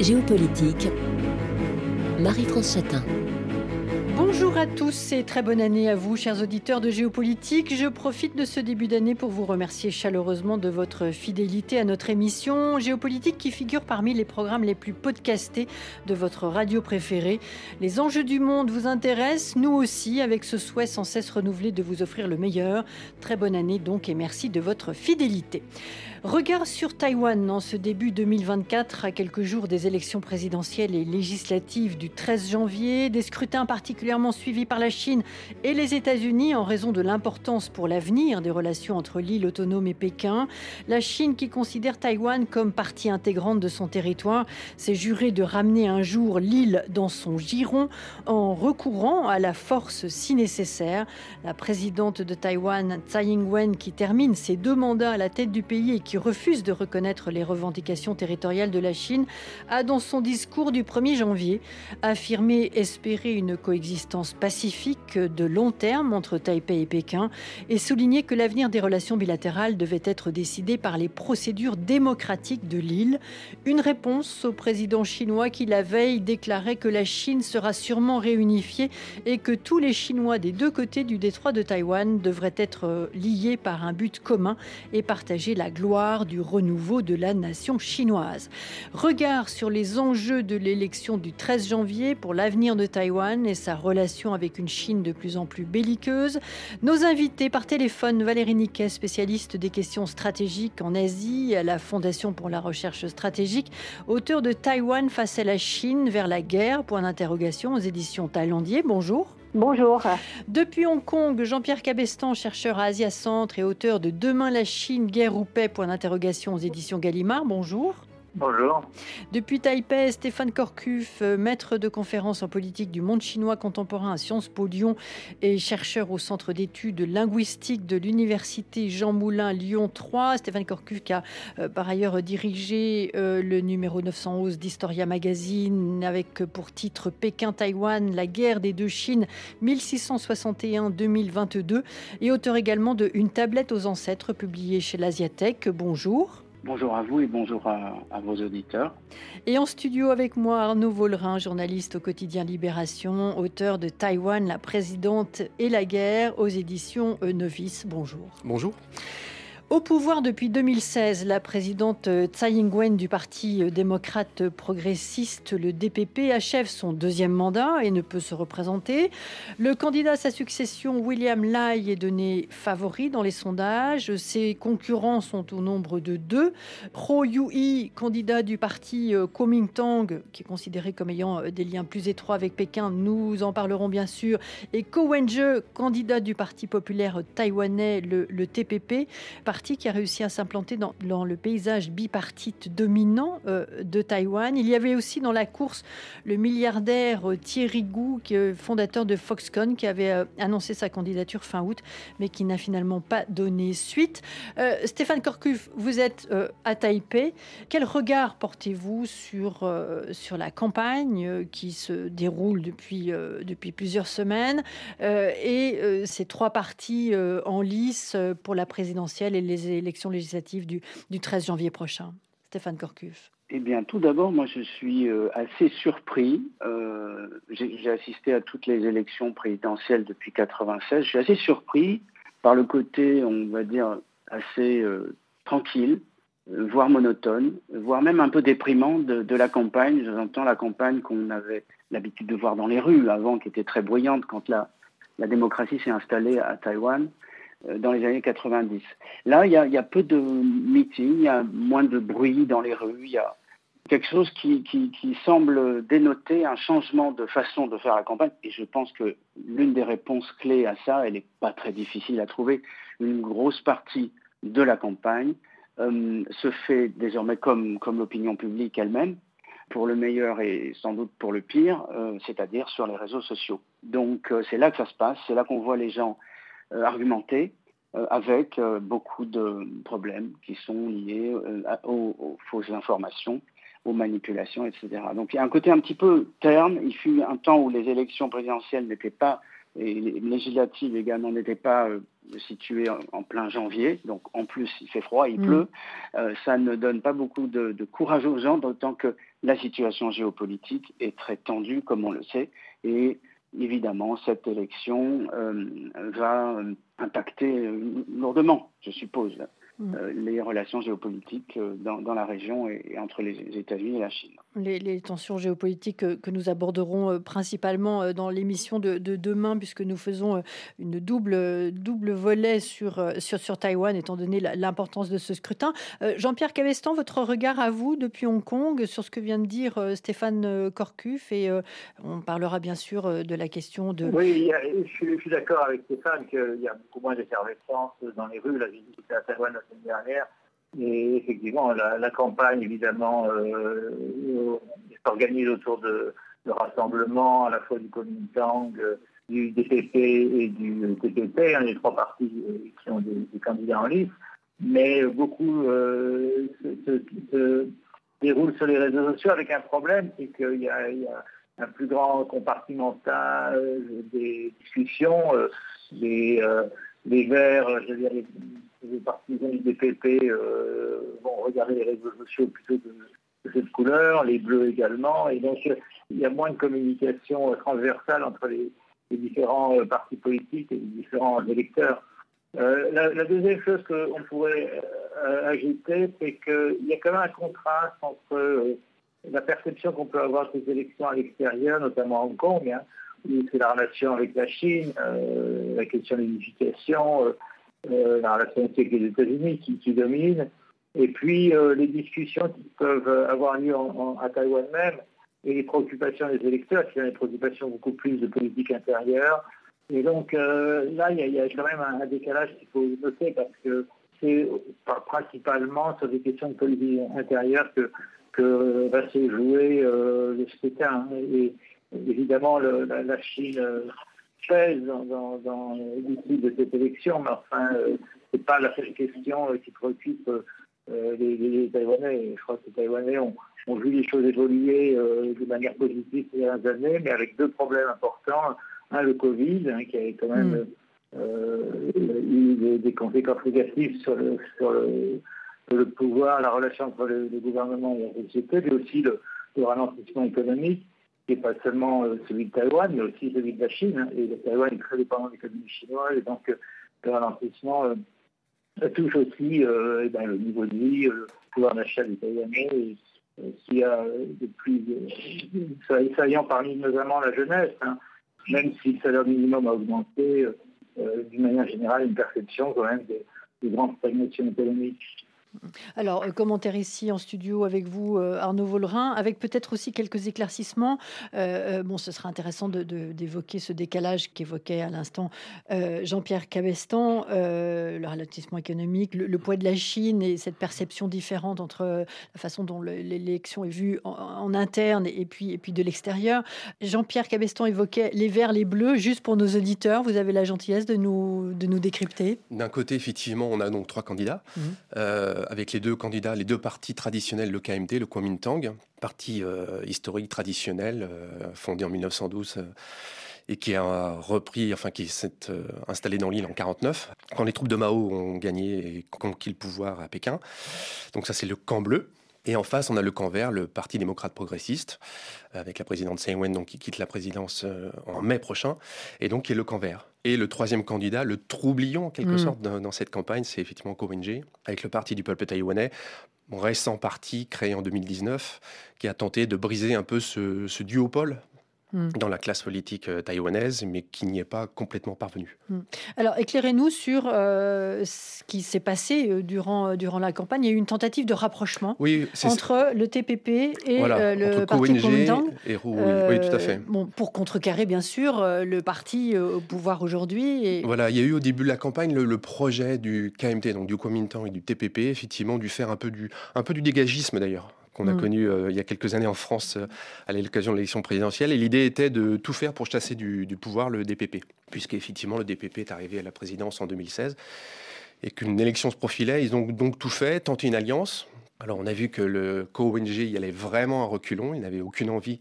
Géopolitique, Marie-France Chatin. Bonjour à tous et très bonne année à vous, chers auditeurs de Géopolitique. Je profite de ce début d'année pour vous remercier chaleureusement de votre fidélité à notre émission Géopolitique qui figure parmi les programmes les plus podcastés de votre radio préférée. Les enjeux du monde vous intéressent, nous aussi, avec ce souhait sans cesse renouvelé de vous offrir le meilleur. Très bonne année donc et merci de votre fidélité. Regard sur Taïwan en ce début 2024, à quelques jours des élections présidentielles et législatives du 13 janvier, des scrutins particulièrement suivis par la Chine et les États-Unis en raison de l'importance pour l'avenir des relations entre l'île autonome et Pékin. La Chine, qui considère Taïwan comme partie intégrante de son territoire, s'est juré de ramener un jour l'île dans son giron en recourant à la force si nécessaire. La présidente de Taïwan, Tsai Ing-wen, qui termine ses deux mandats à la tête du pays et qui refuse de reconnaître les revendications territoriales de la Chine, a dans son discours du 1er janvier affirmé espérer une coexistence pacifique de long terme entre Taipei et Pékin et souligné que l'avenir des relations bilatérales devait être décidé par les procédures démocratiques de l'île. Une réponse au président chinois qui la veille déclarait que la Chine sera sûrement réunifiée et que tous les Chinois des deux côtés du détroit de Taïwan devraient être liés par un but commun et partager la gloire du renouveau de la nation chinoise. Regard sur les enjeux de l'élection du 13 janvier pour l'avenir de Taïwan et sa relation avec une Chine de plus en plus belliqueuse. Nos invités par téléphone, Valérie Niquet, spécialiste des questions stratégiques en Asie à la Fondation pour la recherche stratégique, auteur de Taïwan face à la Chine vers la guerre, point d'interrogation aux éditions Thaïlandier. Bonjour. Bonjour. Depuis Hong Kong, Jean-Pierre Cabestan, chercheur à Asia Centre et auteur de Demain la Chine, guerre ou paix, point d'interrogation aux éditions Gallimard. Bonjour. Bonjour. Depuis Taipei, Stéphane Corcuff, euh, maître de conférence en politique du monde chinois contemporain à Sciences Po Lyon et chercheur au Centre d'études linguistiques de l'Université Jean Moulin Lyon 3. Stéphane Corcuff qui a euh, par ailleurs dirigé euh, le numéro 911 d'Historia Magazine avec pour titre Pékin-Taïwan, la guerre des deux Chines 1661-2022 et auteur également de Une tablette aux ancêtres publié chez l'Asiatech. Bonjour. Bonjour à vous et bonjour à, vos auditeurs. Et en studio avec moi Arnaud Vollerin, journaliste au quotidien Libération, auteur de Taïwan, la présidente et la guerre aux éditions Novice. Bonjour. Bonjour. Au pouvoir depuis 2016, la présidente Tsai Ing-wen du Parti démocrate progressiste, le DPP, achève son deuxième mandat et ne peut se représenter. Le candidat à sa succession, William Lai, est donné favori dans les sondages. Ses concurrents sont au nombre de deux. Pro Yui, candidat du parti euh, Kuomintang, qui est considéré comme ayant euh, des liens plus étroits avec Pékin, nous en parlerons bien sûr. Et Ko Wen-je, candidat du Parti populaire taïwanais, le, le TPP, parti qui a réussi à s'implanter dans, le paysage bipartite dominant euh, de Taïwan. Il y avait aussi dans la course le milliardaire euh, Thierry Gu, fondateur de Foxconn, qui avait euh, annoncé sa candidature fin août, mais qui n'a finalement pas donné suite. Stéphane Corcuff, vous êtes à Taipei. Quel regard portez-vous sur, sur la campagne qui se déroule depuis, depuis plusieurs semaines et ces trois partis en lice pour la présidentielle et les élections législatives du, 13 janvier prochain Stéphane Corcuff. Eh bien, tout d'abord, moi, je suis euh, assez surpris. Euh, j'ai assisté à toutes les élections présidentielles depuis 96. Je suis assez surpris par le côté, on va dire, assez euh, tranquille, voire monotone, voire même un peu déprimant de, la campagne. J'entends la campagne qu'on avait l'habitude de voir dans les rues avant, qui était très bruyante quand la, la démocratie s'est installée à Taïwan. Euh, dans les années 90. Là, il y, a, peu de meetings, il y a moins de bruit dans les rues, il y a quelque chose qui, semble dénoter un changement de façon de faire la campagne. Et je pense que l'une des réponses clés à ça, elle n'est pas très difficile à trouver. Une grosse partie de la campagne euh, se fait désormais comme, l'opinion publique elle-même, pour le meilleur et sans doute pour le pire, euh, c'est-à-dire sur les réseaux sociaux. Donc c'est là que ça se passe, c'est là qu'on voit les gens euh, argumenté euh, avec euh, beaucoup de problèmes qui sont liés aux, fausses informations, aux manipulations, etc. Donc il y a un côté un petit peu terne. Il fut un temps où les élections présidentielles n'étaient pas et les législatives également n'étaient pas situées en, plein janvier, donc en plus il fait froid, il mm. pleut, ça ne donne pas beaucoup de, de courage aux gens, d'autant que la situation géopolitique est très tendue, comme on le sait, et évidemment, cette élection va impacter lourdement, je suppose, Mm. Euh, les relations géopolitiques euh, dans, la région et, entre les États-Unis et la Chine. Les, tensions géopolitiques que, nous aborderons euh, principalement dans l'émission de, demain, puisque nous faisons une double, double volet sur, sur, Taïwan, étant donné l'importance de ce scrutin. Jean-Pierre Cavestan, votre regard à vous depuis Hong Kong sur ce que vient de dire Stéphane Corcuf, et on parlera bien sûr de la question de... Oui, je, suis d'accord avec Stéphane qu'il y a beaucoup moins d'effervescence dans les rues. La visite à Taïwan dernière. Et effectivement, la, campagne, évidemment, euh, s'organise autour de, rassemblements à la fois du Kuomintang, euh, du DPP et du TPP, hein, les trois partis euh, qui ont des, candidats en liste. Mais beaucoup se, déroulent sur les réseaux sociaux avec un problème, c'est qu'il y, a un plus grand compartimental des discussions. les, les Verts, je veux dire, les partisans du DPP euh, vont regarder les réseaux sociaux plutôt de, cette couleur, les bleus également, et donc il y a moins de communication transversale entre les, différents euh, partis politiques et les différents électeurs. Euh, la, deuxième chose qu'on pourrait ajouter, c'est qu'il y a quand même un contraste entre la perception qu'on peut avoir des élections à l'extérieur, notamment à Hong Kong, hein, où c'est la relation avec la Chine, la question de l'unification, euh, la relation avec les États-Unis qui, domine, et puis euh, les discussions qui peuvent avoir lieu à Taïwan même, et les préoccupations des électeurs, qui ont des préoccupations beaucoup plus de politique intérieure. Et donc euh, là, il y, a quand même un, décalage qu'il faut noter parce que c'est principalement sur des questions de politique intérieure que, va se jouer le scrutin. Et, évidemment, la, Chine pèse dans, dans, l'issue de cette élection, mais enfin, euh, ce n'est pas la seule question euh, qui préoccupe euh, les, Taïwanais. Je crois que les Taïwanais ont, vu les choses évoluer de manière positive ces dernières années, mais avec deux problèmes importants. Un, le Covid, hein, qui a quand même mm. eu des, conséquences négatives sur le, sur le, pouvoir, la relation entre le, gouvernement et la société, mais aussi le ralentissement économique qui n'est pas seulement euh, celui de Taïwan, mais aussi celui de la Chine. Hein. Et le Taïwan est très dépendant de l'économie chinoise, et donc euh, le ralentissement euh, touche aussi eh ben, le niveau de vie, le pouvoir d'achat des Taïwanais, qui a de plus saillant parmi notamment la jeunesse, hein. même si le salaire minimum a augmenté, d'une manière générale, une perception quand même de, de grande stagnation économique. Alors, euh, commentaire ici en studio avec vous, euh, Arnaud Vollerin, avec peut-être aussi quelques éclaircissements. Euh, bon, ce sera intéressant d'évoquer ce décalage qu'évoquait à l'instant Jean-Pierre Cabestan, le ralentissement économique, le, poids de la Chine et cette perception différente entre la façon dont l'élection est vue en, interne et puis, et puis de l'extérieur. Jean-Pierre Cabestan évoquait les verts, les bleus. Juste pour nos auditeurs, vous avez la gentillesse de nous, de nous décrypter. D'un côté, effectivement, on a donc trois candidats. Mmh. Euh, avec les deux candidats, les deux partis traditionnels, le KMT, le Kuomintang, parti euh, historique traditionnel euh, fondé en 1912 et qui a repris, enfin qui s'est installé dans l'île en 49, quand les troupes de Mao ont gagné et conquis le pouvoir à Pékin. Donc ça c'est le camp bleu. Et en face, on a le camp vert, le Parti démocrate progressiste, avec la présidente Tsai Ing-wen qui quitte la présidence en mai prochain, et donc qui est le camp vert. Et le troisième candidat, le troublion en quelque mm. sorte dans, cette campagne, c'est effectivement Ko Wen-je, avec le parti du peuple taïwanais, récent parti créé en 2019, qui a tenté de briser un peu ce, ce duopole Hmm. dans la classe politique euh, taïwanaise, mais qui n'y est pas complètement parvenu. Hmm. Alors, éclairez-nous sur euh, ce qui s'est passé euh, durant, durant la campagne. Il y a eu une tentative de rapprochement entre le TPP et le parti Kuomintang. Et oui, tout à fait. Bon, pour contrecarrer, bien sûr, le parti au pouvoir aujourd'hui. Et... Voilà, il y a eu au début de la campagne le, projet du KMT, donc du Kuomintang et du TPP, effectivement, dû faire un peu du, un peu du dégagisme d'ailleurs qu'on a mm. connu euh, il y a quelques années en France euh, à l'occasion de l'élection présidentielle. Et l'idée était de tout faire pour chasser du, pouvoir le DPP, puisqu'effectivement le DPP est arrivé à la présidence en 2016 et qu'une élection se profilait. Ils ont donc tout fait, tenté une alliance. Alors on a vu que le co-ONG y allait vraiment à reculons, il n'avait aucune envie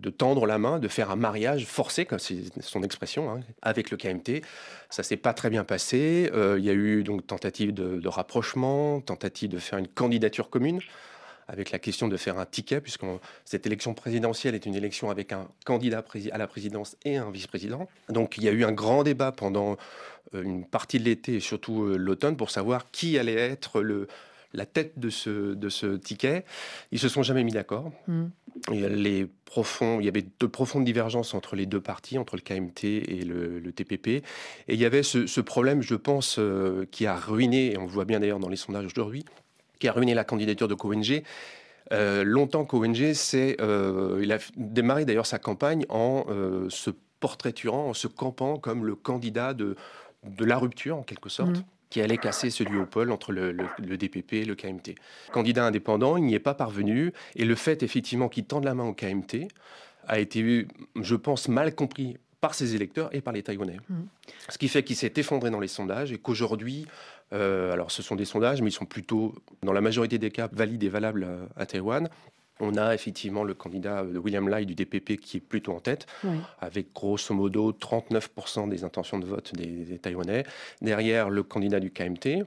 de tendre la main, de faire un mariage forcé, comme c'est son expression, hein, avec le KMT. Ça s'est pas très bien passé. Euh, il y a eu donc tentative de, rapprochement, tentative de faire une candidature commune avec la question de faire un ticket, puisque cette élection présidentielle est une élection avec un candidat à la présidence et un vice-président. Donc il y a eu un grand débat pendant euh, une partie de l'été et surtout euh, l'automne pour savoir qui allait être le, la tête de ce, de ce ticket. Ils se sont jamais mis d'accord. Les profonds, il y avait de profondes divergences entre les deux partis, entre le KMT et le, TPP. Et il y avait ce, problème, je pense, euh, qui a ruiné, et on le voit bien d'ailleurs dans les sondages aujourd'hui, qui a ruiné la candidature de CONG. Euh, longtemps, CONG, c'est, euh, il a démarré d'ailleurs sa campagne en se portraiturant, en se campant comme le candidat de, de la rupture, en quelque sorte. Hmm qui allait casser ce duopole entre le, DPP et le KMT. Candidat indépendant, il n'y est pas parvenu, et le fait effectivement qu'il tende la main au KMT a été, je pense, mal compris par ses électeurs et par les Taïwanais. Mmh. Ce qui fait qu'il s'est effondré dans les sondages et qu'aujourd'hui, euh, alors ce sont des sondages, mais ils sont plutôt, dans la majorité des cas, valides et valables à Taïwan. On a effectivement le candidat de William Lai du DPP qui est plutôt en tête, avec grosso modo 39% des intentions de vote des, Taïwanais. Derrière, le candidat du KMT,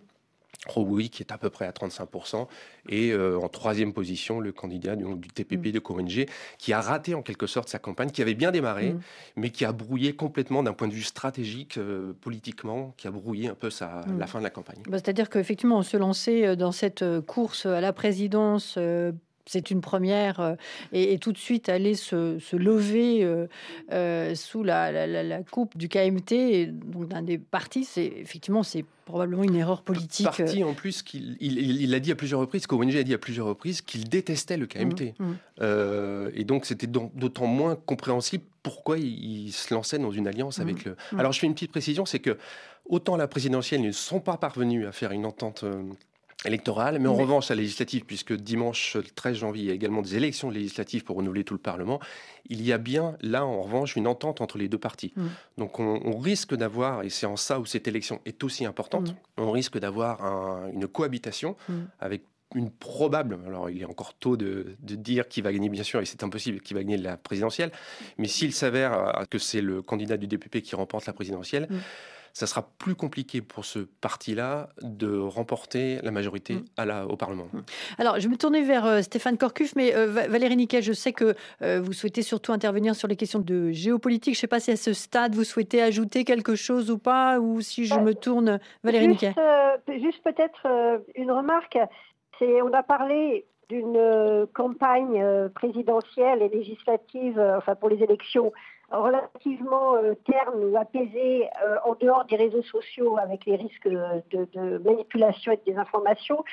Rowi, qui est à peu près à 35%, et euh, en troisième position, le candidat du, TPP mm. de Korenji, qui a raté en quelque sorte sa campagne, qui avait bien démarré, mm. mais qui a brouillé complètement d'un point de vue stratégique, euh, politiquement, qui a brouillé un peu sa, mm. la fin de la campagne. Bah, c'est-à-dire qu'effectivement, on se lançait euh, dans cette course à la présidence c'est une première euh, et, tout de suite aller se, se lever euh, euh, sous la, coupe du KMT, donc d'un des partis, c'est effectivement c'est probablement une erreur politique. Parti en plus qu'il il, a dit à plusieurs reprises, qu'ONG a dit à plusieurs reprises qu'il détestait le KMT, mmh, mmh. et donc c'était d'autant moins compréhensible pourquoi il, se lançait dans une alliance avec mmh, le. Alors je fais une petite précision, c'est que autant la présidentielle ne sont pas parvenus à faire une entente électorale, mais en revanche, la législative, puisque dimanche 13 janvier, il y a également des élections législatives pour renouveler tout le Parlement, il y a bien là, en revanche, une entente entre les deux partis. Mm. Donc on, risque d'avoir, et c'est en ça où cette élection est aussi importante, mm. on risque d'avoir une cohabitation mm. avec une probable, alors il est encore tôt de, dire qui va gagner, bien sûr, et c'est impossible, qui va gagner la présidentielle, mais s'il s'avère euh, que c'est le candidat du DPP qui remporte la présidentielle, ça sera plus compliqué pour ce parti-là de remporter la majorité mm. à la, au Parlement. Mm. Alors, je vais me tourner vers euh, Stéphane Corcuff, mais euh, Valérie Niquet, je sais que euh, vous souhaitez surtout intervenir sur les questions de géopolitique. Je ne sais pas si à ce stade, vous souhaitez ajouter quelque chose ou pas, ou si je me tourne, Valérie Niquet. Juste peut-être une remarque. C'est, on a parlé d'une campagne présidentielle et législative, enfin pour les élections, relativement euh, terne ou apaisé euh, en dehors des réseaux sociaux avec les risques de, manipulation et de désinformation.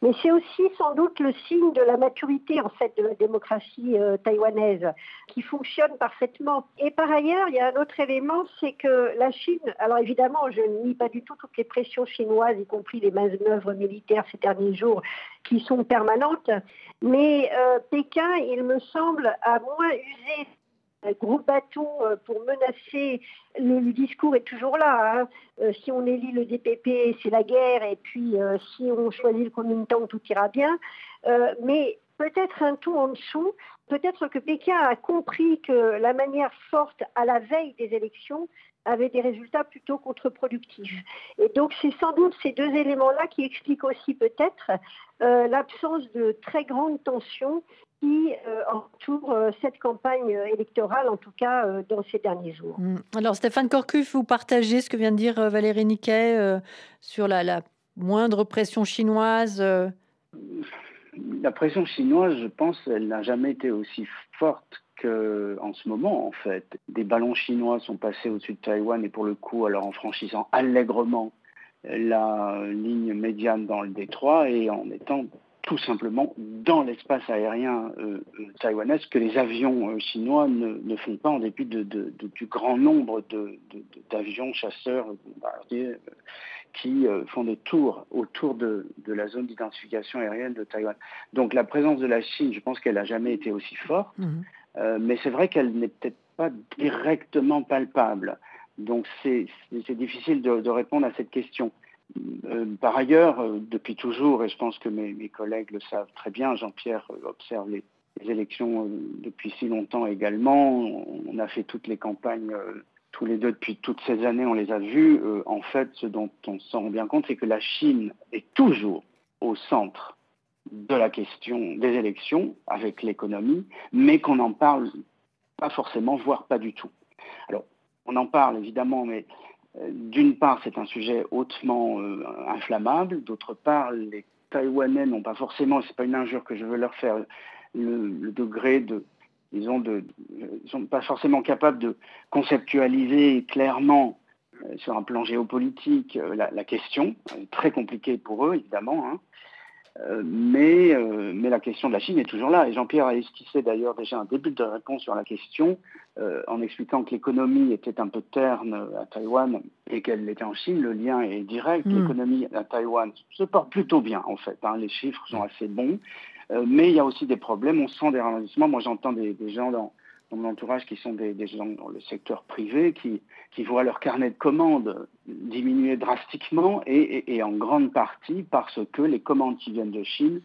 Mais c'est aussi sans doute le signe de la maturité en fait de la démocratie euh, taïwanaise qui fonctionne parfaitement. Et par ailleurs, il y a un autre élément, c'est que la Chine, alors évidemment, je ne nie pas du tout toutes les pressions chinoises, y compris les manœuvres militaires ces derniers jours, qui sont permanentes, mais Pékin, il me semble, a moins usé gros bateau euh, pour menacer. Le, discours est toujours là. Hein. Euh, si on élit le DPP, c'est la guerre, et puis euh, si on choisit le Kuomintang, tout ira bien. mais peut-être un tout en dessous. Peut-être que Pékin a compris que la manière forte à la veille des élections avait des résultats plutôt contre-productifs. Et donc c'est sans doute ces deux éléments-là qui expliquent aussi peut-être l'absence de très grandes tensions qui euh, entoure euh, cette campagne électorale, en tout cas euh, dans ces derniers jours. Mm. Alors Stéphane Corcuff, vous partagez ce que vient de dire Valérie Niquet sur la, moindre pression chinoise La pression chinoise, je pense, elle n'a jamais été aussi forte qu'en ce moment, en fait. Des ballons chinois sont passés au-dessus de Taïwan et pour le coup, alors en franchissant allègrement la ligne médiane dans le détroit et en étant tout simplement dans l'espace aérien euh, euh, taïwanais, que les avions euh, chinois ne, font pas en dépit de, du grand nombre d'avions chasseurs qui font des tours autour de, la zone d'identification aérienne de Taïwan. Donc la présence de la Chine, je pense qu'elle n'a jamais été aussi forte, mmh. mais c'est vrai qu'elle n'est peut-être pas directement palpable. Donc c'est difficile de, répondre à cette question. Euh, par ailleurs, euh, depuis toujours, et je pense que mes, collègues le savent très bien, Jean-Pierre euh, observe les, élections depuis si longtemps également. On a fait toutes les campagnes tous les deux depuis toutes ces années, on les a vus. en fait, ce dont on se rend bien compte, c'est que la Chine est toujours au centre de la question des élections avec l'économie, mais qu'on n'en parle pas forcément, voire pas du tout. Alors, on en parle évidemment, mais d'une part, c'est un sujet hautement euh, inflammable, d'autre part, les Taïwanais n'ont pas forcément, c'est pas une injure que je veux leur faire, le, degré de, disons, de, ils sont pas forcément capables de conceptualiser clairement euh, sur un plan géopolitique la, question, très compliquée pour eux évidemment, hein. Euh, mais, euh, mais la question de la Chine est toujours là. Et Jean-Pierre a esquissé d'ailleurs déjà un début de réponse sur la question euh, en expliquant que l'économie était un peu terne à Taïwan et qu'elle l'était en Chine. Le lien est direct. Hmm. L'économie à Taïwan se porte plutôt bien en fait. Hein. Les chiffres sont assez bons. mais il y a aussi des problèmes. On sent des ralentissements. Moi j'entends des, des gens dans, dans mon entourage qui sont des, gens dans le secteur privé qui, voient leur carnet de commandes diminuer drastiquement et, en grande partie parce que les commandes qui viennent de Chine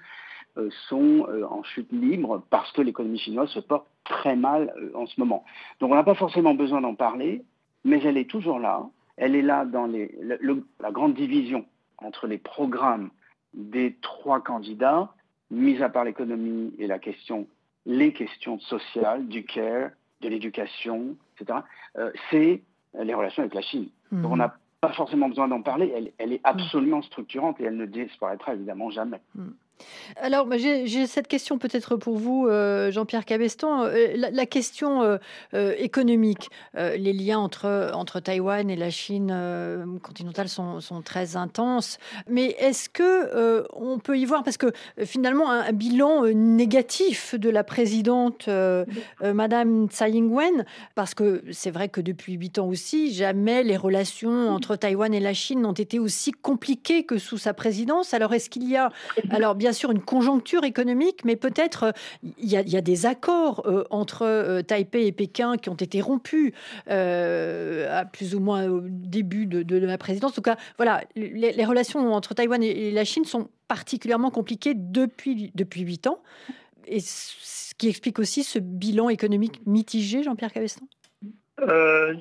euh, sont euh, en chute libre parce que l'économie chinoise se porte très mal euh, en ce moment. Donc on n'a pas forcément besoin d'en parler, mais elle est toujours là. Elle est là dans la grande division entre les programmes des trois candidats, mis à part l'économie et la question les questions sociales, du care, de l'éducation, etc., euh, c'est les relations avec la Chine. Donc on n'a pas forcément besoin d'en parler, elle, est absolument structurante et elle ne disparaîtra évidemment jamais. Mhm. Alors, j'ai cette question peut-être pour vous, euh, Jean-Pierre Cabeston. Euh, la, question euh, économique, les liens entre, entre Taïwan et la Chine continentale sont, très intenses. Mais est-ce que on peut y voir, parce que finalement, un, bilan négatif de la présidente Madame Tsai Ing-wen, parce que c'est vrai que depuis huit ans aussi, jamais les relations entre Taïwan et la Chine n'ont été aussi compliquées que sous sa présidence. Alors, est-ce qu'il y a, alors bien sûr une conjoncture économique, mais peut-être euh, il y, a des accords euh, entre euh, Taipei et Pékin qui ont été rompus à plus ou moins au début de, la présidence. En tout cas, voilà, les, relations entre Taïwan et, la Chine sont particulièrement compliquées depuis depuis huit ans, et ce qui explique aussi ce bilan économique mitigé, Jean-Pierre Cabestan.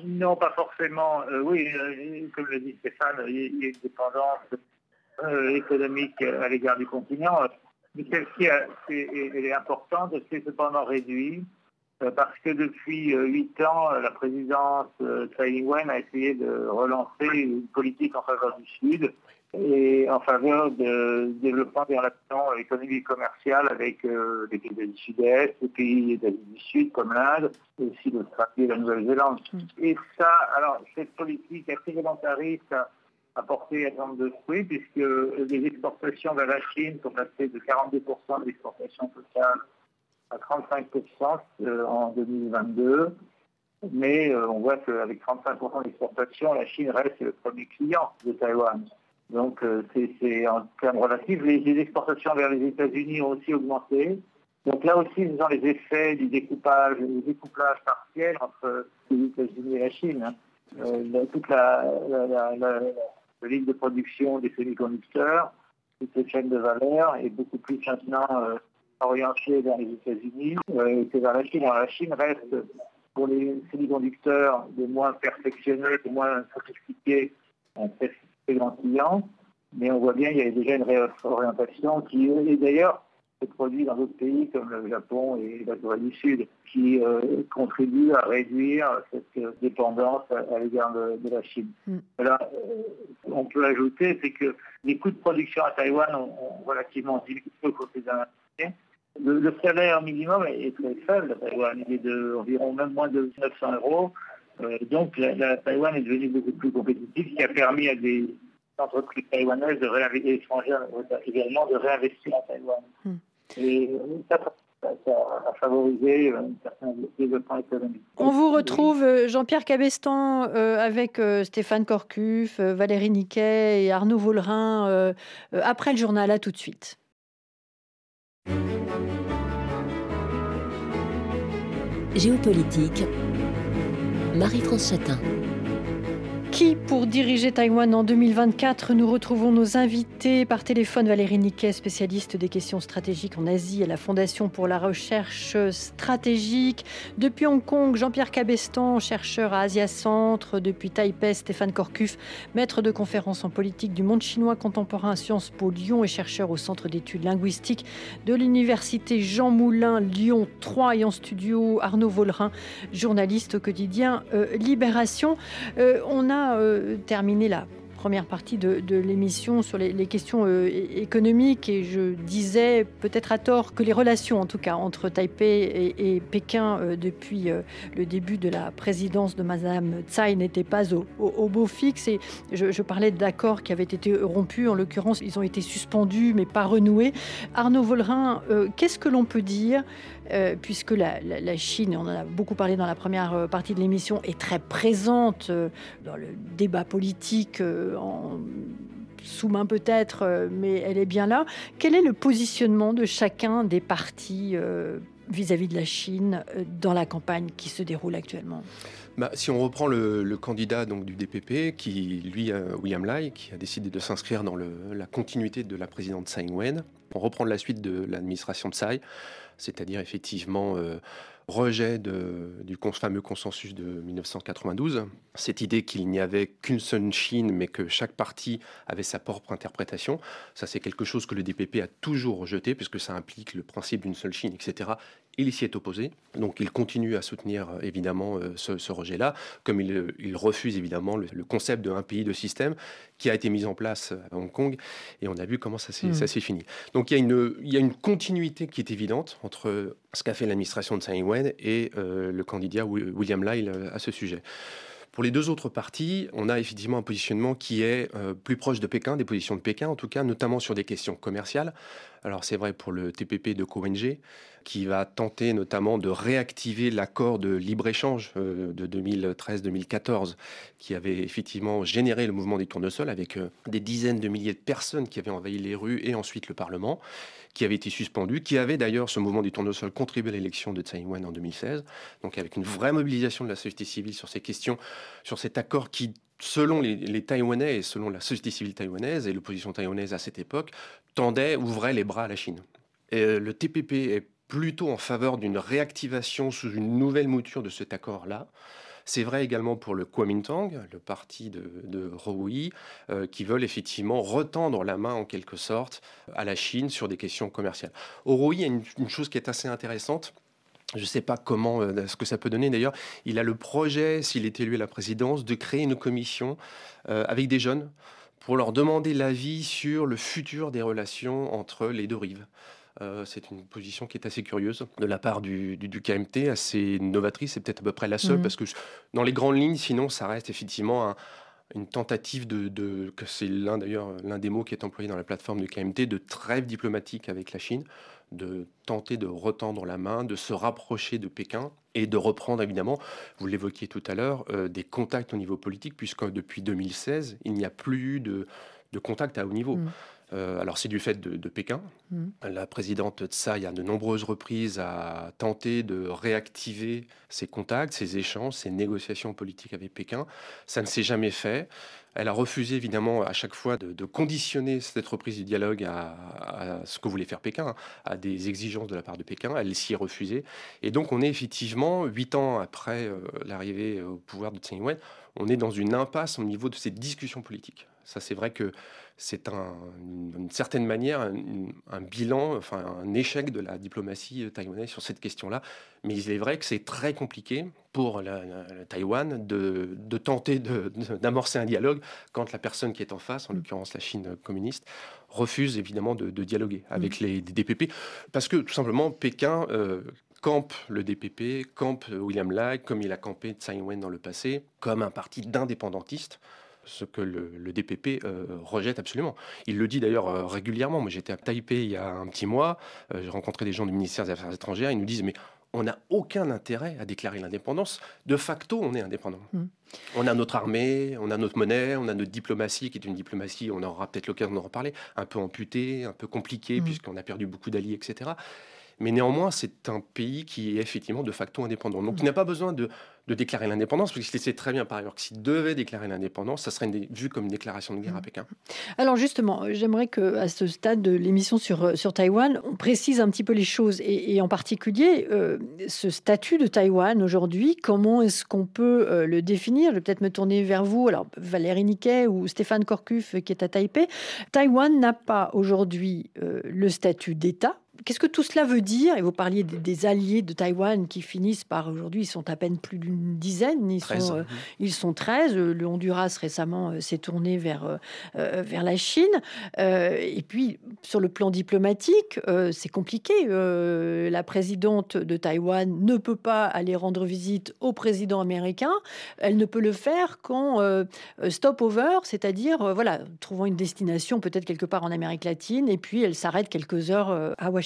non, pas forcément. oui, comme le dit Stéphane, il y a une dépendance économique à l'égard du continent. Mais celle-ci est, importante, c'est cependant réduit euh, parce que depuis euh, huit ans, la présidence Tsai Ing-wen a essayé de relancer une politique en faveur du Sud et en faveur de développement des relations économiques et commerciales avec les pays du Sud-Est, les pays d'Asie du Sud comme l'Inde, et aussi l'Australie et la Nouvelle-Zélande. Mm. Et ça, alors cette politique volontariste apporté un nombre de fruits, puisque les exportations vers la Chine sont passées de 42% de l'exportation totale à 35% euh, en 2022. Mais euh, on voit qu'avec 35% d'exportation, la Chine reste le premier client de Taïwan. Donc euh, c'est en termes relatifs. Les, exportations vers les États-Unis ont aussi augmenté. Donc là aussi, nous avons les effets du découpage, du découplage partiel entre les États-Unis et la Chine. Hein. toute la, ligne de production des semi-conducteurs, toute cette chaîne de valeur est beaucoup plus maintenant euh, orientée vers les États-Unis euh, que vers la Chine. la Chine reste, pour les semi-conducteurs de moins perfectionnés, de moins sophistiqués, un très, très grand client. Mais on voit bien qu'il y a déjà une réorientation qui, est d'ailleurs, produits dans d'autres pays comme le Japon et la Corée du Sud, qui euh, contribuent à réduire cette dépendance à, l'égard de, la Chine. Mm. Euh, on peut ajouter, c'est que les coûts de production à Taïwan ont, relativement diminué au cours des années. Le, le, salaire minimum est très faible à Taïwan, il est d'environ même moins de 900 euros. Euh, donc la, Taïwan est devenue beaucoup plus compétitive, ce qui a permis à des entreprises taïwanaises de étrangères également de réinvestir à Taïwan. Mm. Et ça, a favorisé un certain développement économique. On vous retrouve, euh, Jean-Pierre Cabestan, euh, avec euh, Stéphane Corcuff, Valérie Niquet et Arnaud Vollerin après le journal. À tout de suite. Géopolitique, Marie-France Chatin. Qui pour diriger Taïwan en 2024 Nous retrouvons nos invités par téléphone. Valérie Niquet, spécialiste des questions stratégiques en Asie à la Fondation pour la recherche stratégique. Depuis Hong Kong, Jean-Pierre Cabestan, chercheur à Asia Centre. Depuis Taipei, Stéphane Corcuf, maître de conférences en politique du monde chinois contemporain à Sciences Po Lyon et chercheur au Centre d'études linguistiques de l'Université Jean Moulin Lyon 3 et en studio Arnaud Vollerin, journaliste au quotidien euh, Libération. Euh, on a euh, terminé la première partie de, l'émission sur les, questions euh, économiques et je disais peut-être à tort que les relations en tout cas entre Taipei et, Pékin euh, depuis le début de la présidence de Madame Tsai n'étaient pas au, beau fixe et je, parlais d'accords qui avaient été rompus en l'occurrence ils ont été suspendus mais pas renoués. Arnaud Vollerin, qu'est-ce que l'on peut dire euh, puisque la, Chine, on en a beaucoup parlé dans la première euh, partie de l'émission, est très présente euh, dans le débat politique, sous-main peut-être, mais elle est bien là. Quel est le positionnement de chacun des partis vis-à-vis de la Chine dans la campagne qui se déroule actuellement? Bah, si on reprend le, candidat donc, du DPP, qui lui, William Lai, qui a décidé de s'inscrire dans la continuité de la présidente Tsai Ing-wen, on reprend la suite de l'administration de Tsai c'est-à-dire effectivement euh, rejet du fameux consensus de 1992, cette idée qu'il n'y avait qu'une seule Chine, mais que chaque parti avait sa propre interprétation. Ça, c'est quelque chose que le DPP a toujours rejeté, puisque ça implique le principe d'une seule Chine, etc. Il s'y est opposé. Donc il continue à soutenir euh, évidemment euh, ce, rejet-là, comme il, refuse évidemment le, concept d'un pays de système qui a été mis en place à Hong Kong. Et on a vu comment ça s'est mmh. fini. Donc il y, a une, il y, a une, continuité qui est évidente entre ce qu'a fait l'administration de Tsai Ing-wen et euh, le candidat William Lyle à ce sujet. Pour les deux autres parties, on a effectivement un positionnement qui est euh, plus proche de Pékin, des positions de Pékin en tout cas, notamment sur des questions commerciales. Alors c'est vrai pour le TPP de KONG, qui va tenter notamment de réactiver l'accord de libre-échange euh, de 2013-2014, qui avait effectivement généré le mouvement des tournesols avec euh, des dizaines de milliers de personnes qui avaient envahi les rues et ensuite le Parlement qui avait été suspendu, qui avait d'ailleurs, ce mouvement du tournesol, contribué à l'élection de Tsai Ing-wen en 2016, donc avec une vraie mobilisation de la société civile sur ces questions, sur cet accord qui selon les, Taïwanais et selon la société civile taïwanaise et l'opposition taïwanaise à cette époque, tendait, ouvrait les bras à la Chine. Et euh, le TPP est plutôt en faveur d'une réactivation sous une nouvelle mouture de cet accord-là. C'est vrai également pour le Kuomintang, le parti de, de euh, qui veulent effectivement retendre la main en quelque sorte à la Chine sur des questions commerciales. Au Rui, il y a une, chose qui est assez intéressante. Je ne sais pas comment, euh, ce que ça peut donner d'ailleurs. Il a le projet, s'il est élu à la présidence, de créer une commission euh, avec des jeunes pour leur demander l'avis sur le futur des relations entre les deux rives. Euh, c'est une position qui est assez curieuse de la part du, KMT, assez novatrice, c'est peut-être à peu près la seule, mhm. parce que dans les grandes lignes, sinon, ça reste effectivement une tentative de, que c'est l'un d'ailleurs l'un des mots qui est employé dans la plateforme du KMT, de trêve diplomatique avec la Chine, de tenter de retendre la main, de se rapprocher de Pékin et de reprendre évidemment, vous l'évoquiez tout à l'heure, euh, des contacts au niveau politique, puisque depuis 2016, il n'y a plus de, de contact à haut niveau. Mhm. Euh, alors c'est du fait de, Pékin. Mm. La présidente Tsai, à de nombreuses reprises, a tenté de réactiver ses contacts, ses échanges, ses négociations politiques avec Pékin. Ça ne s'est jamais fait. Elle a refusé évidemment à chaque fois de, conditionner cette reprise du dialogue à, ce que voulait faire Pékin, à des exigences de la part de Pékin. Elle s'y est refusée. Et donc on est effectivement, huit ans après euh, l'arrivée au pouvoir de Tsai Ing-wen, on est dans une impasse au niveau de ces discussions politiques. Ça c'est vrai que c'est un, d'une certaine manière un, bilan, enfin un échec de la diplomatie taïwanaise sur cette question-là. Mais il est vrai que c'est très compliqué pour la, Taïwan de, tenter d'amorcer un dialogue quand la personne qui est en face, en mm. l'occurrence la Chine communiste, refuse évidemment de, dialoguer avec mm. les, DPP. Parce que tout simplement, Pékin euh, campe le DPP, campe William Lai, comme il a campé Tsai Ing-wen dans le passé, comme un parti d'indépendantistes ce que le, DPP euh, rejette absolument. Il le dit d'ailleurs euh, régulièrement. Moi, j'étais à Taipei il y a un petit mois, euh, j'ai rencontré des gens du ministère des Affaires étrangères, ils nous disent mais on n'a aucun intérêt à déclarer l'indépendance. De facto, on est indépendant. Mmh. On a notre armée, on a notre monnaie, on a notre diplomatie, qui est une diplomatie, on aura peut-être l'occasion d'en reparler, un peu amputée, un peu compliquée, mmh. puisqu'on a perdu beaucoup d'alliés, etc. Mais néanmoins, c'est un pays qui est effectivement de facto indépendant. Donc, il n'a pas besoin de, déclarer l'indépendance, parce qu'il sait très bien par ailleurs que s'il devait déclarer l'indépendance, ça serait vu comme une déclaration de guerre à mm. Pékin. Alors justement, j'aimerais qu'à ce stade de l'émission sur, euh, sur Taïwan, on précise un petit peu les choses, et, en particulier euh, ce statut de Taïwan aujourd'hui, comment est-ce qu'on peut euh, le définir? Je vais peut-être me tourner vers vous, alors Valérie Niquet ou Stéphane Korkuf qui est à Taipei. Taïwan n'a pas aujourd'hui le statut d'État, Qu'est-ce que tout cela veut dire? Et vous parliez des, alliés de Taïwan qui finissent par aujourd'hui, ils sont à peine plus d'une dizaine, ils sont, euh, ils sont 13. Le Honduras récemment euh, s'est tourné vers, euh, vers la Chine. et puis, sur le plan diplomatique, c'est compliqué. la présidente de Taïwan ne peut pas aller rendre visite au président américain. Elle ne peut le faire qu'en stop-over, c'est-à-dire, voilà, trouvant une destination peut-être quelque part en Amérique latine, et puis elle s'arrête quelques heures à Washington.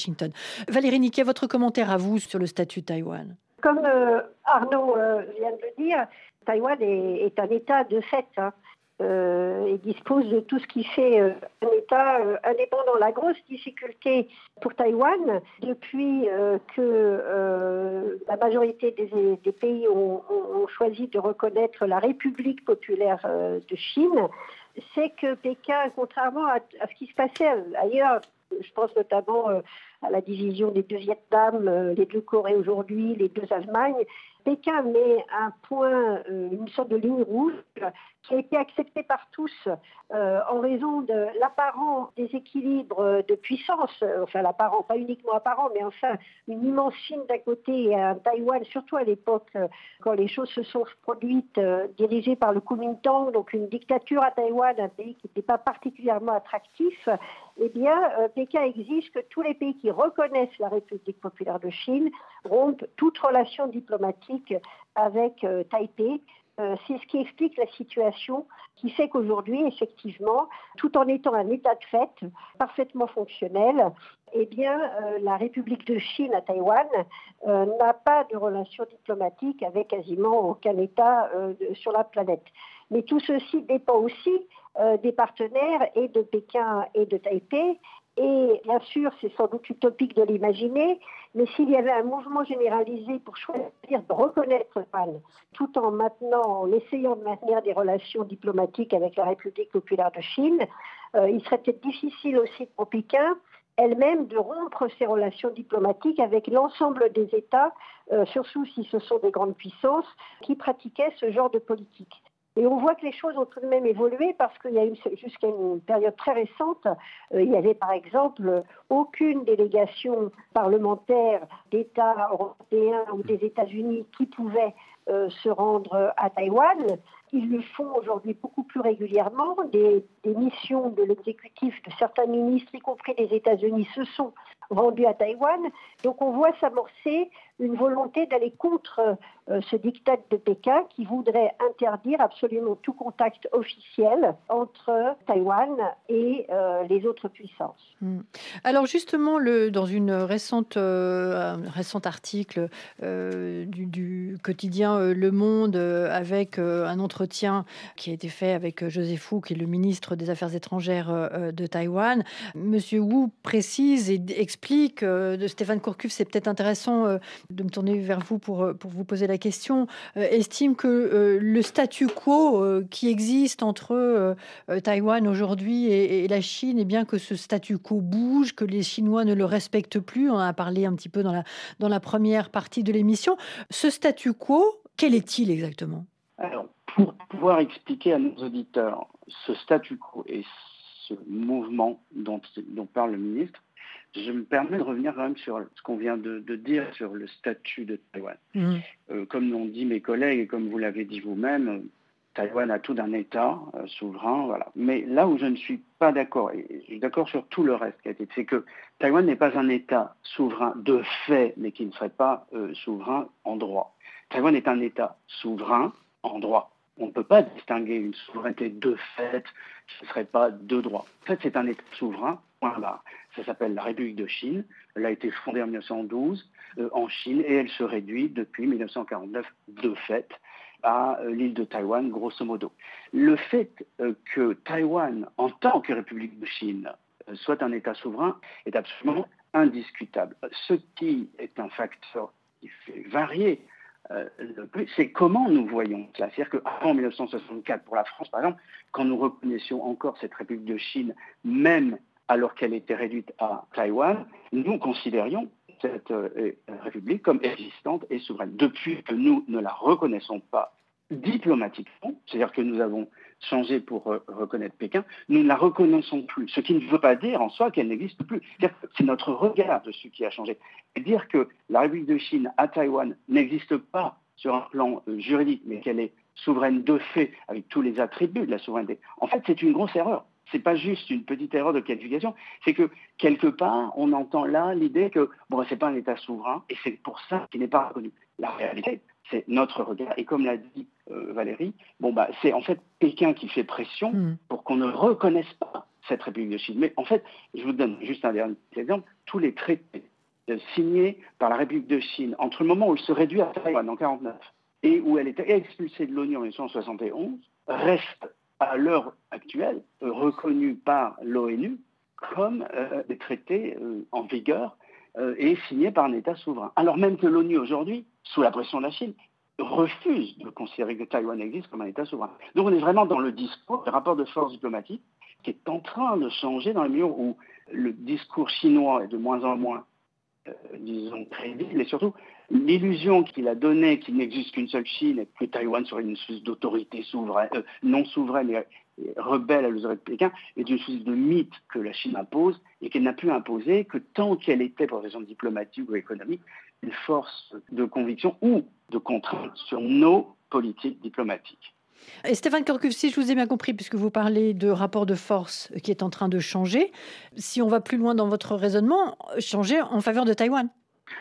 Valérie Niquet, votre commentaire à vous sur le statut de Taïwan? Comme euh, Arnaud euh, vient de le dire, Taïwan est, un État de fait. Hein. Euh, et dispose de tout ce qui fait un État indépendant. La grosse difficulté pour Taïwan, depuis que la majorité des, pays ont, choisi de reconnaître la République populaire de Chine, c'est que Pékin, contrairement à, ce qui se passait ailleurs, je pense notamment à la division des deux Vietnam, euh, les deux Corées aujourd'hui, les deux Allemagnes, Pékin met un point, euh, une sorte de ligne rouge qui a été acceptée par tous euh, en raison de l'apparent déséquilibre de puissance, enfin l'apparent, pas uniquement apparent, mais enfin une immense Chine d'un côté et un Taïwan, surtout à l'époque quand les choses se sont produites, dirigées par le Kuomintang, donc une dictature à Taïwan, un pays qui n'était pas particulièrement attractif, eh bien, Pékin exige que tous les pays qui reconnaissent la République populaire de Chine rompent toute relation diplomatique avec euh, Taipei. Euh, c'est ce qui explique la situation qui fait qu'aujourd'hui, effectivement, tout en étant un état de fait parfaitement fonctionnel, eh bien, euh, la République de Chine à Taïwan n'a pas de relation diplomatique avec quasiment aucun État sur la planète. Mais tout ceci dépend aussi des partenaires et de Pékin et de Taipei et bien sûr, c'est sans doute utopique de l'imaginer, mais s'il y avait un mouvement généralisé pour choisir de reconnaître Pan, tout en maintenant, en essayant de maintenir des relations diplomatiques avec la République populaire de Chine, euh, il serait peut-être difficile aussi pour Pékin elle-même de rompre ses relations diplomatiques avec l'ensemble des États, euh, surtout si ce sont des grandes puissances, qui pratiquaient ce genre de politique. Et on voit que les choses ont tout de même évolué parce qu'il y a eu, jusqu'à une période très récente, euh, il y avait par exemple aucune délégation parlementaire d'États européens ou des États-Unis qui pouvait euh, se rendre à Taïwan. Ils le font aujourd'hui beaucoup plus régulièrement. Des, missions de l'exécutif de certains ministres, y compris des États-Unis, se sont rendus à Taïwan. Donc on voit s'amorcer une volonté d'aller contre euh, ce diktat de Pékin qui voudrait interdire absolument tout contact officiel entre Taïwan et euh, les autres puissances. Hmm. Alors justement, le, dans une récente, euh, un récent article du, du, quotidien Le Monde avec un entretien qui a été fait avec Joseph Fou, qui est le ministre des Affaires étrangères de Taïwan, Monsieur Wu précise et explique, de Stéphane Courcuf, c'est peut-être intéressant de me tourner vers vous pour, euh, vous poser la question, euh, estime que euh, le statu quo qui existe entre Taïwan aujourd'hui et, la Chine, et eh bien que ce statu quo bouge, que les Chinois ne le respectent plus. On en a parlé un petit peu dans la, première partie de l'émission. Ce statu quo, quel est-il exactement? Alors, pour pouvoir expliquer à nos auditeurs ce statu quo et ce mouvement dont parle le ministre, je me permets de revenir quand même sur ce qu'on vient de, dire sur le statut de Taïwan. Mmh. Euh, comme l'ont dit mes collègues et comme vous l'avez dit vous-même, Taïwan a tout d'un État euh, souverain, voilà. Mais là où je ne suis pas d'accord, et je suis d'accord sur tout le reste qui a été, c'est que Taïwan n'est pas un État souverain de fait, mais qui ne serait pas euh, souverain en droit. Taïwan est un État souverain en droit. On ne peut pas distinguer une souveraineté de fait, ce ne serait pas de droit. En fait, c'est un État souverain, point barre. Ça s'appelle la République de Chine. Elle a été fondée en 1912 euh, en Chine et elle se réduit depuis 1949 de fait à euh, l'île de Taïwan, grosso modo. Le fait euh, que Taïwan, en tant que République de Chine, soit un État souverain est absolument indiscutable. Ce qui est un facteur qui fait varier euh, c'est comment nous voyons cela. C'est-à-dire qu'avant 1964, pour la France, par exemple, quand nous reconnaissions encore cette République de Chine, même alors qu'elle était réduite à Taïwan, nous considérions cette euh, République comme existante et souveraine. Depuis que nous ne la reconnaissons pas diplomatiquement, c'est-à-dire que nous avons changé pour reconnaître Pékin, nous ne la reconnaissons plus. Ce qui ne veut pas dire en soi qu'elle n'existe plus. C'est notre regard dessus qui a changé. Et dire que la République de Chine à Taïwan n'existe pas sur un plan euh, juridique, mais qu'elle est souveraine de fait, avec tous les attributs de la souveraineté, en fait, c'est une grosse erreur. Ce n'est pas juste une petite erreur de qualification, c'est que quelque part, on entend là l'idée que bon, c'est pas un État souverain et c'est pour ça qu'il n'est pas reconnu. La réalité, c'est notre regard. Et comme l'a dit euh, Valérie, bon, bah, c'est en fait Pékin qui fait pression hmm. pour qu'on ne reconnaisse pas cette République de Chine. Mais en fait, je vous donne juste un dernier exemple, tous les traités euh, signés par la République de Chine entre le moment où elle se réduit à Taïwan en 1949 et où elle était expulsée de l'ONU en 1971 restent à l'heure actuelle reconnus par l'ONU comme euh, des traités en vigueur et signés par un État souverain. Alors même que l'ONU aujourd'hui, sous la pression de la Chine, refuse de considérer que Taïwan existe comme un État souverain. Donc on est vraiment dans le discours, le rapport de force diplomatique qui est en train de changer dans la mesure où le discours chinois est de moins en moins, euh, disons, crédible et surtout l'illusion qu'il a donnée qu'il n'existe qu'une seule Chine et que Taïwan serait une espèce d'autorité souveraine, euh, non souveraine et, rebelle à l'autorité de Pékin est une espèce de mythe que la Chine impose et qu'elle n'a pu imposer que tant qu'elle était, pour raison diplomatique ou économique, une force de conviction ou de contrainte sur nos politiques diplomatiques. Et Stéphane Korkuf, si je vous ai bien compris, puisque vous parlez de rapport de force qui est en train de changer, si on va plus loin dans votre raisonnement, changer en faveur de Taïwan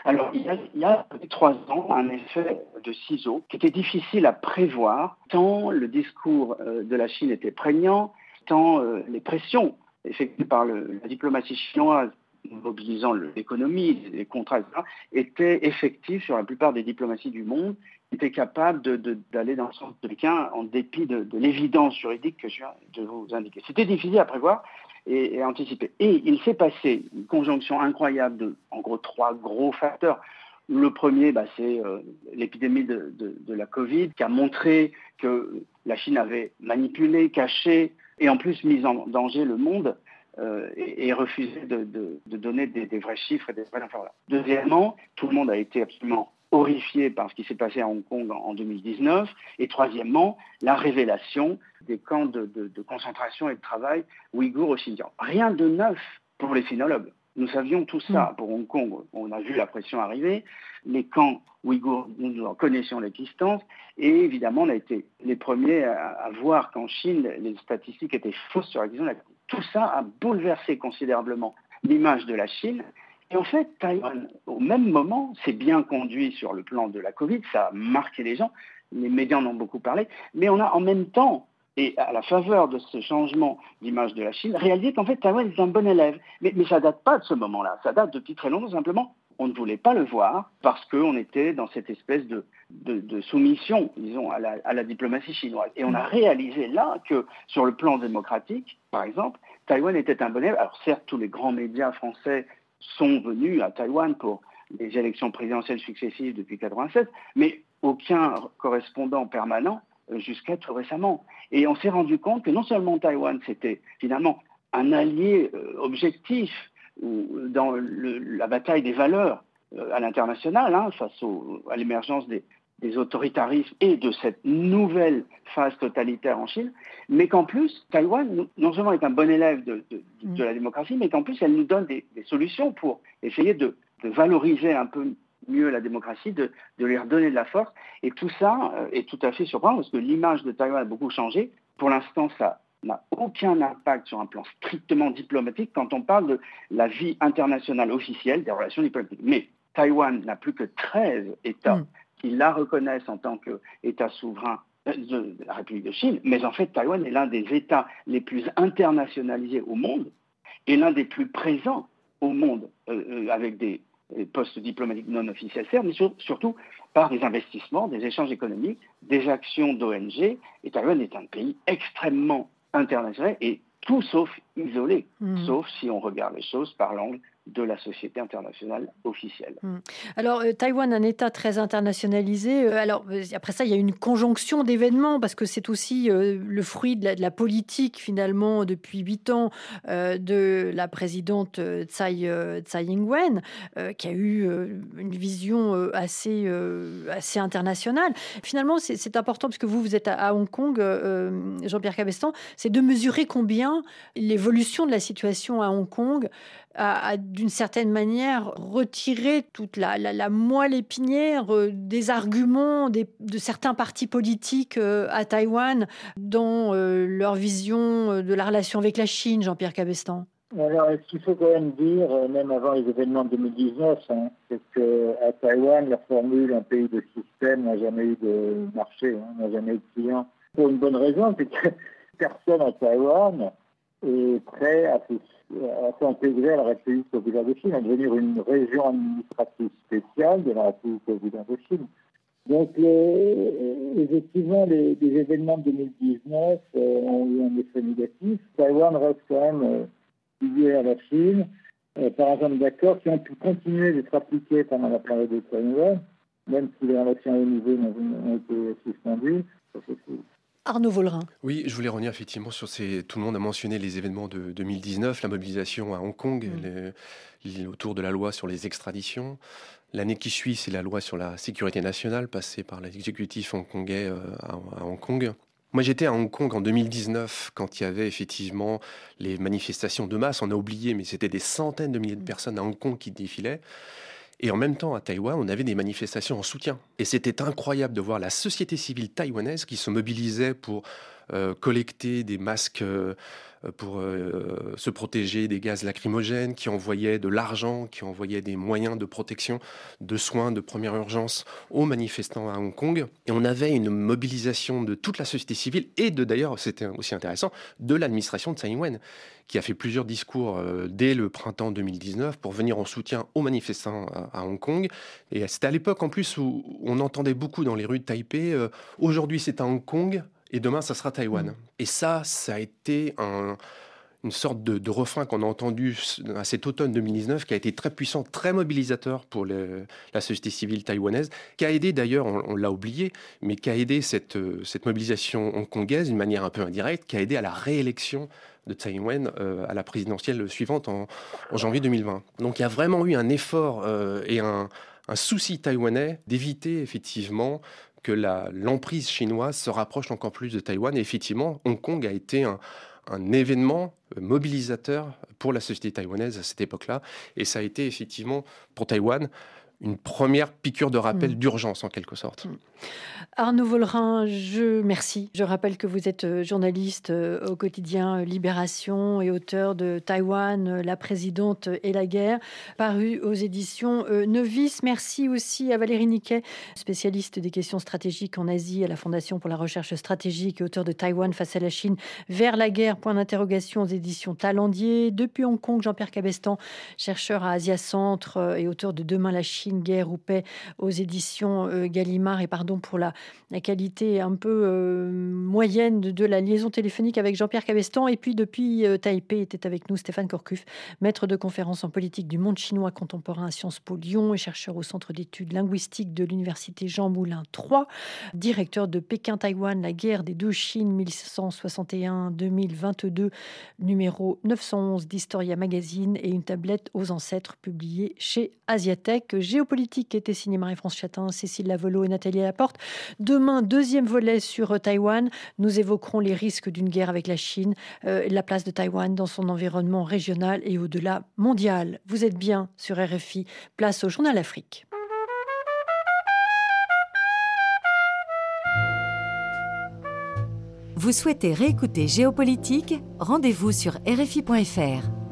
alors, il y, a, il y trois ans un effet de ciseaux qui était difficile à prévoir, tant le discours euh, de la Chine était prégnant, tant euh, les pressions effectuées par la diplomatie chinoise mobilisant l'économie, les contrats, etc., étaient effectifs sur la plupart des diplomaties du monde, étaient capables d'aller dans le sens de Pékin en dépit de, l'évidence juridique que je viens de vous indiquer. C'était difficile à prévoir et, anticiper. Et il s'est passé une conjonction incroyable de, en gros, trois gros facteurs. Le premier, bah, c'est euh, l'épidémie de, de, la Covid qui a montré que la Chine avait manipulé, caché et en plus mis en danger le monde euh, et, refuser de, donner des, vrais chiffres et des vraies informations. Deuxièmement, tout le monde a été absolument horrifié par ce qui s'est passé à Hong Kong en, 2019. Et troisièmement, la révélation des camps de, concentration et de travail ouïghours au Xinjiang. Rien de neuf pour les sinologues. Nous savions tout ça mm. pour Hong Kong. On a vu la pression arriver. Les camps ouïghours, nous en connaissions l'existence. Et évidemment, on a été les premiers à, voir qu'en Chine, les statistiques étaient fausses sur la question de la tout ça a bouleversé considérablement l'image de la Chine. Et en fait, Taïwan, au même moment, s'est bien conduit sur le plan de la Covid, ça a marqué les gens, les médias en ont beaucoup parlé, mais on a en même temps, et à la faveur de ce changement d'image de la Chine, réalisé qu'en fait, Taïwan est un bon élève. Mais, mais ça date pas de ce moment-là, ça date depuis très longtemps, simplement, on ne voulait pas le voir parce qu'on était dans cette espèce de, de, soumission, disons, à la, à la, diplomatie chinoise. Et on a réalisé là que, sur le plan démocratique, par exemple, Taïwan était un bon élève. Alors certes, tous les grands médias français sont venus à Taïwan pour les élections présidentielles successives depuis 1987, mais aucun correspondant permanent euh, jusqu'à tout récemment. Et on s'est rendu compte que non seulement Taïwan, c'était finalement un allié euh, objectif dans la bataille des valeurs euh, à l'international, hein, face à l'émergence des, autoritarismes et de cette nouvelle phase totalitaire en Chine, mais qu'en plus, Taïwan, non seulement est un bon élève de, mm. la démocratie, mais qu'en plus, elle nous donne des, solutions pour essayer de, valoriser un peu mieux la démocratie, de, lui redonner de la force. Et tout ça euh, est tout à fait surprenant parce que l'image de Taïwan a beaucoup changé. Pour l'instant, ça n'a aucun impact sur un plan strictement diplomatique quand on parle de la vie internationale officielle des relations diplomatiques. Mais Taïwan n'a plus que 13 États qui la reconnaissent en tant qu'État souverain euh, de la République de Chine, mais en fait, Taïwan est l'un des États les plus internationalisés au monde et l'un des plus présents au monde euh, euh, avec des, postes diplomatiques non officiels, mais surtout par des investissements, des échanges économiques, des actions d'ONG. Et Taïwan est un pays extrêmement international et tout sauf isolé, hmm. sauf si on regarde les choses par l'angle de la société internationale officielle. Hmm. Alors, euh, Taïwan, un État très internationalisé. Euh, alors, euh, après ça, il y a une conjonction d'événements parce que c'est aussi le fruit de la, politique, finalement, depuis huit ans de la présidente Tsai, Tsai Ing-wen, qui a eu une vision assez, assez internationale. Finalement, c'est important parce que vous, vous êtes à, Hong Kong, Jean-Pierre Cabestan, c'est de mesurer combien l'évolution de la situation à Hong Kong a, d'une certaine manière retiré toute la, moelle épinière euh, des arguments de certains partis politiques euh, à Taïwan dans euh, leur vision de la relation avec la Chine, Jean-Pierre Cabestan alors, ce qu'il faut quand même dire, même avant les événements de 2019, hein, c'est qu'à Taïwan, la formule un pays de système n'a jamais eu de marché, hein, n'a jamais eu de client. Pour une bonne raison, c'est que personne à Taïwan est prêt à s'intégrer à la République populaire de Chine, à devenir une région administrative spéciale de la République populaire de Chine. Donc, effectivement, les, événements de 2019 euh, ont eu un effet négatif. Taïwan reste quand même lié euh, à la Chine euh, par un nombre d'accords qui ont pu continuer d'être appliqués pendant la période de Taïwan, même si les relations au niveau ont, été suspendues. Arnaud Vollerin. Oui, je voulais revenir effectivement sur ces. Tout le monde a mentionné les événements de 2019, la mobilisation à Hong Kong, mm. autour de la loi sur les extraditions. L'année qui suit, c'est la loi sur la sécurité nationale passée par l'exécutif hongkongais euh, à, Hong Kong. Moi, j'étais à Hong Kong en 2019 quand il y avait effectivement les manifestations de masse. On a oublié, mais c'était des centaines de milliers de mm. personnes à Hong Kong qui défilaient. Et en même temps, à Taïwan, on avait des manifestations en soutien. Et c'était incroyable de voir la société civile taïwanaise qui se mobilisait pour collecter des masques euh, pour euh, se protéger des gaz lacrymogènes, qui envoyait de l'argent, qui envoyait des moyens de protection, de soins de première urgence aux manifestants à Hong Kong. Et on avait une mobilisation de toute la société civile et de d'ailleurs, c'était aussi intéressant, de l'administration de Tsai Ing-wen, qui a fait plusieurs discours dès le printemps 2019 pour venir en soutien aux manifestants à, Hong Kong. Et c'était à l'époque en plus où on entendait beaucoup dans les rues de Taipei, aujourd'hui c'est à Hong Kong, et demain, ça sera Taïwan. Mm. Et ça, ça a été une sorte de, refrain qu'on a entendu à cet automne 2019, qui a été très puissant, très mobilisateur pour la société civile taïwanaise, qui a aidé d'ailleurs, on, l'a oublié, mais qui a aidé cette, cette mobilisation hongkongaise d'une manière un peu indirecte, qui a aidé à la réélection de Tsai Ing-wen euh, à la présidentielle suivante en, janvier 2020. Donc il y a vraiment eu un effort euh, et un, un souci taïwanais d'éviter effectivement que l'emprise chinoise se rapproche encore plus de Taïwan. Et effectivement, Hong Kong a été un, un événement mobilisateur pour la société taïwanaise à cette époque-là. Et ça a été effectivement pour Taïwan une première piqûre de rappel mm. d'urgence en quelque sorte. Mm. Arnaud Vollerin, je merci. Je rappelle que vous êtes euh, journaliste euh, au quotidien euh, Libération et auteur de Taïwan, La présidente et la guerre, paru aux éditions Novice. Merci aussi à Valérie Niquet, spécialiste des questions stratégiques en Asie à la Fondation pour la recherche stratégique et auteur de Taïwan face à la Chine vers la guerre, point d'interrogation aux éditions Talendier. Depuis Hong Kong, Jean-Pierre Cabestan, chercheur à Asia Centre et auteur de Demain la Chine guerre ou paix aux éditions euh, Gallimard. Et pardon pour la, qualité un peu euh, moyenne de, la liaison téléphonique avec Jean-Pierre Cabestan. Et puis depuis euh, Taipei était avec nous Stéphane Corcuff, maître de conférence en politique du monde chinois contemporain à Sciences Po Lyon et chercheur au Centre d'études linguistiques de l'Université Jean Moulin III, directeur de Pékin-Taïwan, la guerre des deux Chines 1661-2022, numéro 911 d'Historia Magazine et une tablette aux ancêtres publiée chez Asiatech géopolitique qui était signé Marie-France Chatin, Cécile Lavelo et Nathalie Laporte. Demain, deuxième volet sur euh, Taïwan. Nous évoquerons les risques d'une guerre avec la Chine, euh, la place de Taïwan dans son environnement régional et au-delà mondial. Vous êtes bien sur RFI. Place au Journal Afrique. Vous souhaitez réécouter Géopolitique? Rendez-vous sur RFI.fr.